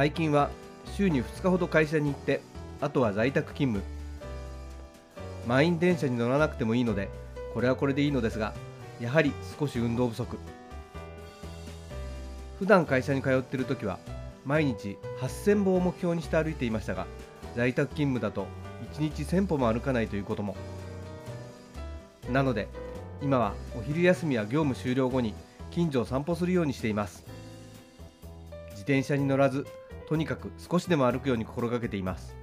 最近は週に2日ほど会社に行ってあとは在宅勤務。満員電車に乗らなくてもいいのでこれはこれでいいのですがやはり少し運動不足。普段会社に通っている時は毎日8000歩を目標にして歩いていましたが在宅勤務だと1日1000歩も歩かないということも。なので今はお昼休みや業務終了後に近所を散歩するようにしています。自転車に乗らずとにかく少しでも歩くように心がけています。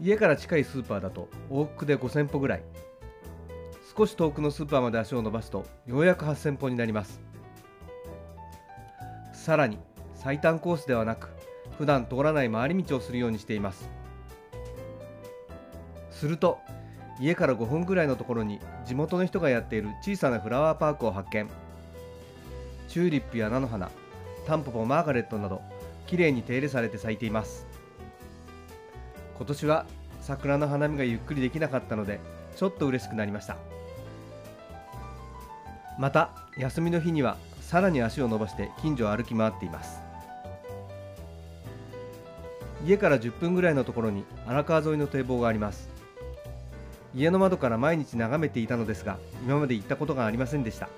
家から近いスーパーだと往復で5000歩ぐらい。少し遠くのスーパーまで足を伸ばすとようやく8000歩になります。さらに最短コースではなく普段通らない回り道をするようにしています。すると家から5分ぐらいのところに地元の人がやっている小さなフラワーパークを発見。チューリップや菜の花タンポポマーガレットなどきれいに手入れされて咲いています。今年は桜の花見がゆっくりできなかったのでちょっと嬉しくなりました。また休みの日にはさらに足を伸ばして近所を歩き回っています。家から10分ぐらいのところに荒川沿いの堤防があります。家の窓から毎日眺めていたのですが今まで行ったことがありませんでした。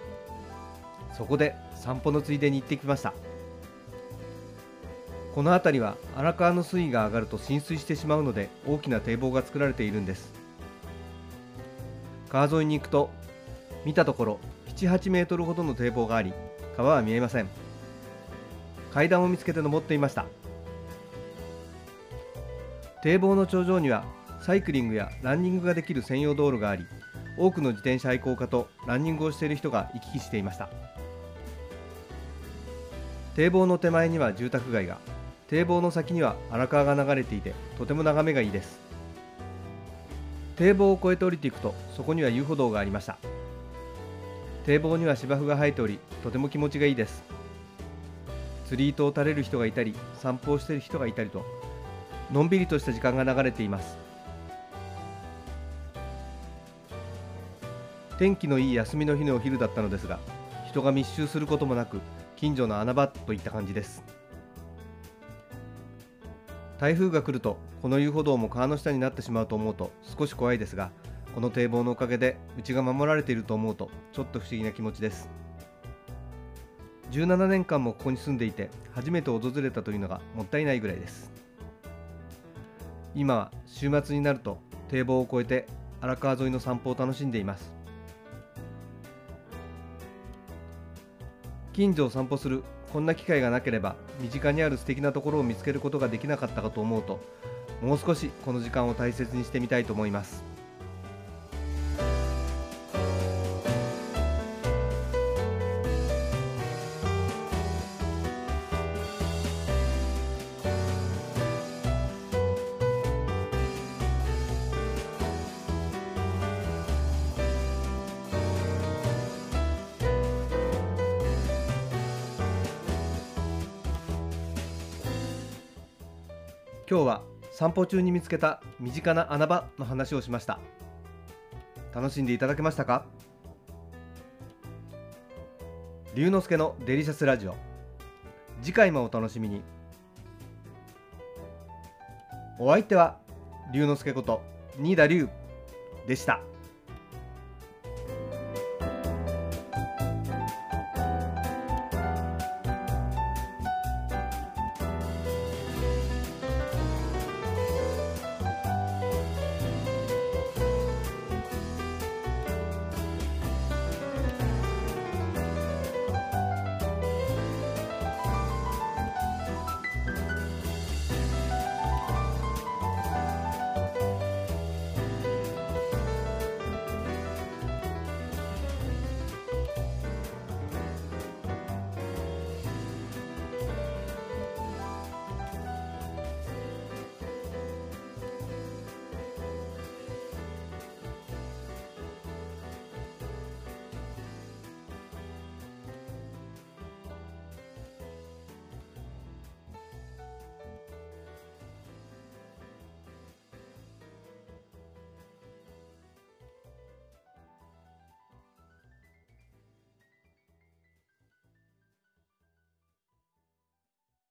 そこで散歩のついでに行ってきました。この辺りは荒川の水位が上がると浸水してしまうので大きな堤防が作られているんです。川沿いに行くと見たところ78メートルほどの堤防があり川は見えません。階段を見つけて登っていました。堤防の頂上にはサイクリングやランニングができる専用道路があり多くの自転車愛好家とランニングをしている人が行き来していました。堤防の手前には住宅街が。堤防の先には荒川が流れていてとても眺めがいいです。堤防を越えて降りていくとそこには遊歩道がありました。堤防には芝生が生えておりとても気持ちがいいです。釣り糸を垂れる人がいたり散歩をしている人がいたりとのんびりとした時間が流れています。天気のいい休みの日のお昼だったのですが人が密集することもなく近所の穴場といった感じです。台風が来るとこの遊歩道も川の下になってしまうと思うと少し怖いですがこの堤防のおかげでうちが守られていると思うとちょっと不思議な気持ちです。17年間もここに住んでいて初めて訪れたというのがもったいないぐらいです。今は週末になると堤防を越えて荒川沿いの散歩を楽しんでいます。近所を散歩するこんな機会がなければ身近にある素敵なところを見つけることができなかったかと思うともう少しこの時間を大切にしてみたいと思います。今日は散歩中に見つけた身近な穴場の話をしました。楽しんでいただけましたか？龍之介のデリシャスラジオ。次回もお楽しみに。お相手は龍之介こと新田龍でした。